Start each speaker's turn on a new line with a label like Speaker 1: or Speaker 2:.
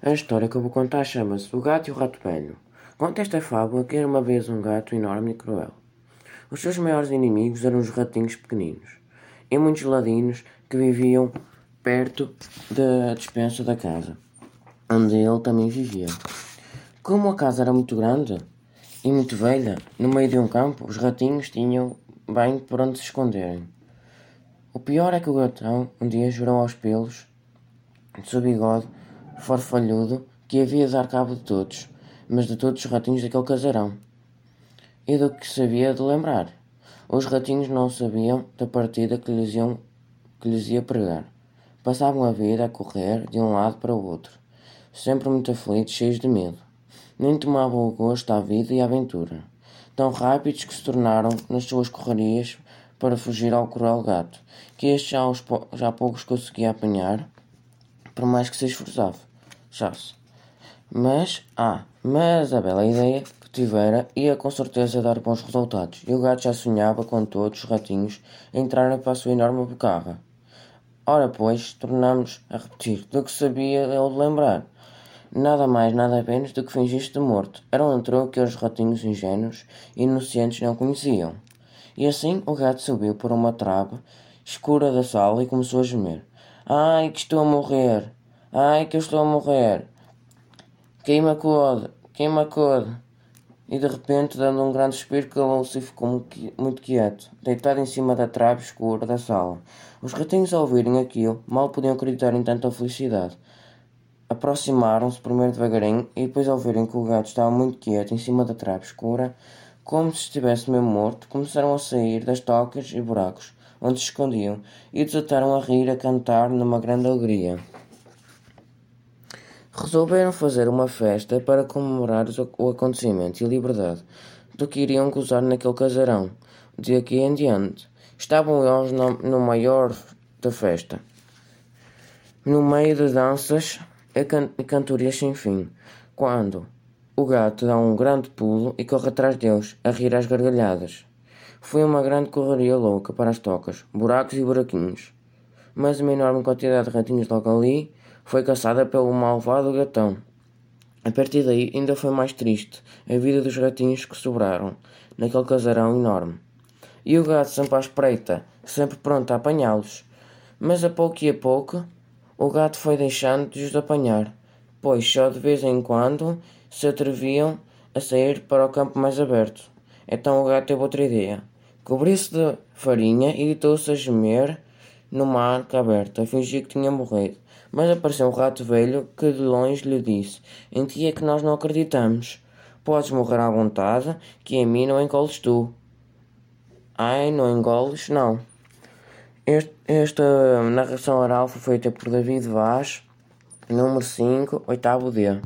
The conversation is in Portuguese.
Speaker 1: A história que eu vou contar chama-se O Gato e o Rato Velho. Conta esta fábula que era uma vez um gato enorme e cruel. Os seus maiores inimigos eram os ratinhos pequeninos e muitos ladinos que viviam perto da despensa da casa, onde ele também vivia. Como a casa era muito grande e muito velha, no meio de um campo, os ratinhos tinham bem por onde se esconderem. O pior é que o gatão um dia jurou aos pelos de seu bigode farfalhudo que havia de dar cabo de todos, mas de todos os ratinhos daquele casarão. E do que sabia de lembrar. Os ratinhos não sabiam da partida que lhes, iam, que lhes ia pregar. Passavam a vida a correr de um lado para o outro, sempre muito aflitos, cheios de medo. Nem tomavam o gosto à vida e à aventura, tão rápidos que se tornaram nas suas correrias para fugir ao cruel gato, que este já, aos, já poucos conseguia apanhar, por mais que se esforçava já-se. Mas, ah, mas a bela ideia que tivera ia com certeza dar bons resultados, e o gato já sonhava com todos os ratinhos entrarem para a sua enorme bocarra. Ora, pois, tornamos a repetir do que sabia ele de lembrar. Nada mais, nada menos do que fingir-se de morto. Era um truque que os ratinhos ingênuos e inocentes não conheciam. E assim o gato subiu por uma trave escura da sala e começou a gemer. Ai, que estou a morrer! Ai, que eu estou a morrer. Queima code, queima code. E de repente, dando um grande suspiro, calou-se e ficou muito quieto, deitado em cima da trave escura da sala. Os ratinhos, ao ouvirem aquilo, mal podiam acreditar em tanta felicidade. Aproximaram-se primeiro devagarinho e depois, ao verem que o gato estava muito quieto em cima da trave escura, como se estivesse mesmo morto, começaram a sair das tocas e buracos onde se escondiam e desataram a rir, a cantar numa grande alegria. Resolveram fazer uma festa para comemorar o acontecimento e a liberdade do que iriam gozar naquele casarão. De aqui em diante, estavam eles no, maior da festa, no meio de danças e, can e cantorias sem fim, quando o gato dá um grande pulo e corre atrás deles, a rir às gargalhadas. Foi uma grande correria louca para as tocas, buracos e buraquinhos. Mas uma enorme quantidade de ratinhos logo ali foi caçada pelo malvado gatão. A partir daí ainda foi mais triste a vida dos gatinhos que sobraram naquele casarão enorme. E o gato sempre à espreita, sempre pronto a apanhá-los. Mas a pouco e a pouco o gato foi deixando de os apanhar, pois só de vez em quando se atreviam a sair para o campo mais aberto. Então o gato teve outra ideia. Cobriu-se de farinha e deitou-se a gemer numa arca aberta, a fingir que tinha morrido. Mas apareceu um rato velho que de longe lhe disse: Em ti é que nós não acreditamos. Podes morrer à vontade, que em mim não engoles tu. Ai, não engoles, não. Este, esta narração oral foi feita por David Vaz, número 5, oitavo D.